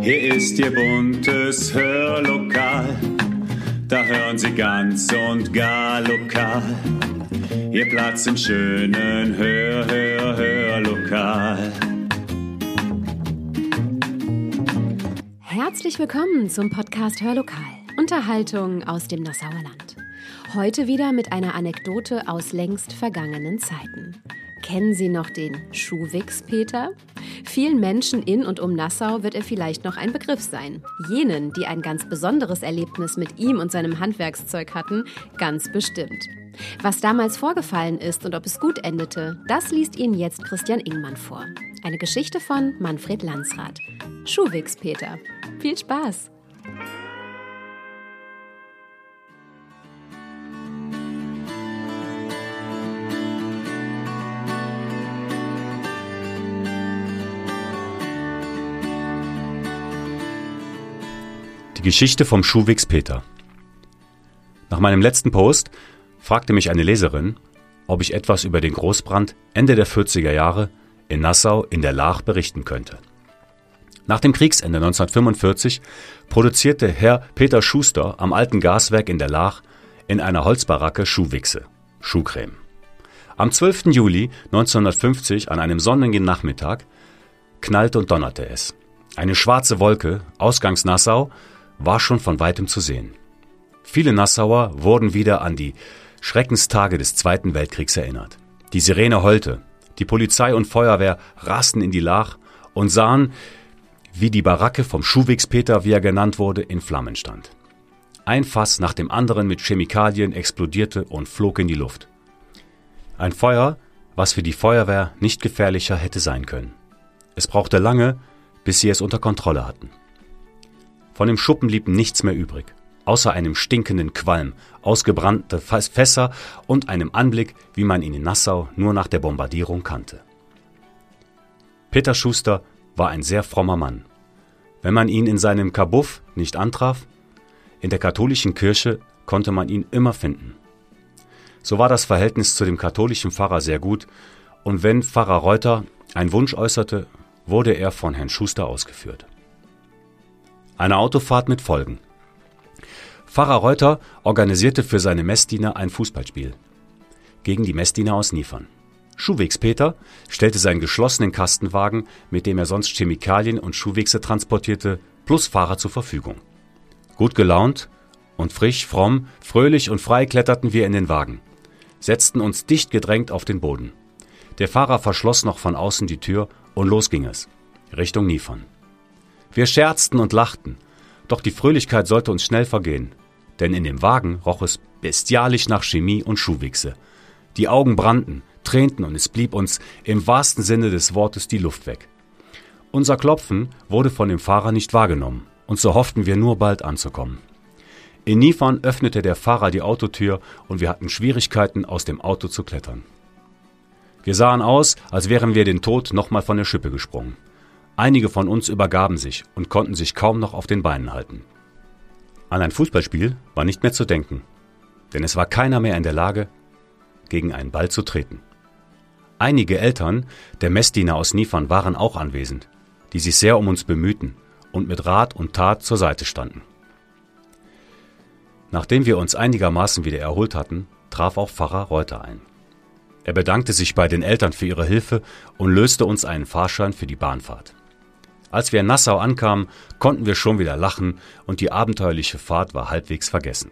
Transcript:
Hier ist Ihr buntes Hörlokal. Da hören Sie ganz und gar lokal. Ihr Platz im schönen Hör, Hör, Hörlokal. Herzlich willkommen zum Podcast Hörlokal. Unterhaltung aus dem Nassauer Land. Heute wieder mit einer Anekdote aus längst vergangenen Zeiten. Kennen Sie noch den Schuhwix-Peter? Vielen Menschen in und um Nassau wird er vielleicht noch ein Begriff sein. Jenen, die ein ganz besonderes Erlebnis mit ihm und seinem Handwerkszeug hatten, ganz bestimmt. Was damals vorgefallen ist und ob es gut endete, das liest Ihnen jetzt Christian Ingmann vor. Eine Geschichte von Manfred Landsrath. Schuhwix-Peter. Viel Spaß! Geschichte vom Schuhwix Peter. Nach meinem letzten Post fragte mich eine Leserin, ob ich etwas über den Großbrand Ende der 40er Jahre in Nassau in der Laach berichten könnte. Nach dem Kriegsende 1945 produzierte Herr Peter Schuster am alten Gaswerk in der Laach in einer Holzbaracke Schuhwichse, Schuhcreme. Am 12. Juli 1950 an einem sonnigen Nachmittag knallte und donnerte es. Eine schwarze Wolke, ausgangs Nassau, war schon von weitem zu sehen. Viele Nassauer wurden wieder an die Schreckenstage des Zweiten Weltkriegs erinnert. Die Sirene heulte, die Polizei und Feuerwehr rasten in die Lach und sahen, wie die Baracke vom Schuhwegspeter, wie er genannt wurde, in Flammen stand. Ein Fass nach dem anderen mit Chemikalien explodierte und flog in die Luft. Ein Feuer, was für die Feuerwehr nicht gefährlicher hätte sein können. Es brauchte lange, bis sie es unter Kontrolle hatten. Von dem Schuppen blieb nichts mehr übrig, außer einem stinkenden Qualm, ausgebrannte Fässer und einem Anblick, wie man ihn in Nassau nur nach der Bombardierung kannte. Peter Schuster war ein sehr frommer Mann. Wenn man ihn in seinem Kabuff nicht antraf, in der katholischen Kirche konnte man ihn immer finden. So war das Verhältnis zu dem katholischen Pfarrer sehr gut, und wenn Pfarrer Reuter einen Wunsch äußerte, wurde er von Herrn Schuster ausgeführt. Eine Autofahrt mit Folgen. Pfarrer Reuter organisierte für seine Messdiener ein Fußballspiel gegen die Messdiener aus Niefern. Schuhwegspeter stellte seinen geschlossenen Kastenwagen, mit dem er sonst Chemikalien und Schuhwechse transportierte, plus Fahrer zur Verfügung. Gut gelaunt und frisch, fromm, fröhlich und frei kletterten wir in den Wagen, setzten uns dicht gedrängt auf den Boden. Der Fahrer verschloss noch von außen die Tür und los ging es, Richtung Niefern. Wir scherzten und lachten, doch die Fröhlichkeit sollte uns schnell vergehen, denn in dem Wagen roch es bestialisch nach Chemie und Schuhwichse. Die Augen brannten, tränten und es blieb uns im wahrsten Sinne des Wortes die Luft weg. Unser Klopfen wurde von dem Fahrer nicht wahrgenommen, und so hofften wir nur bald anzukommen. In Niefern öffnete der Fahrer die Autotür und wir hatten Schwierigkeiten, aus dem Auto zu klettern. Wir sahen aus, als wären wir den Tod nochmal von der Schippe gesprungen. Einige von uns übergaben sich und konnten sich kaum noch auf den Beinen halten. An ein Fußballspiel war nicht mehr zu denken, denn es war keiner mehr in der Lage, gegen einen Ball zu treten. Einige Eltern der Messdiener aus Niefern waren auch anwesend, die sich sehr um uns bemühten und mit Rat und Tat zur Seite standen. Nachdem wir uns einigermaßen wieder erholt hatten, traf auch Pfarrer Reuter ein. Er bedankte sich bei den Eltern für ihre Hilfe und löste uns einen Fahrschein für die Bahnfahrt. Als wir in Nassau ankamen, konnten wir schon wieder lachen und die abenteuerliche Fahrt war halbwegs vergessen.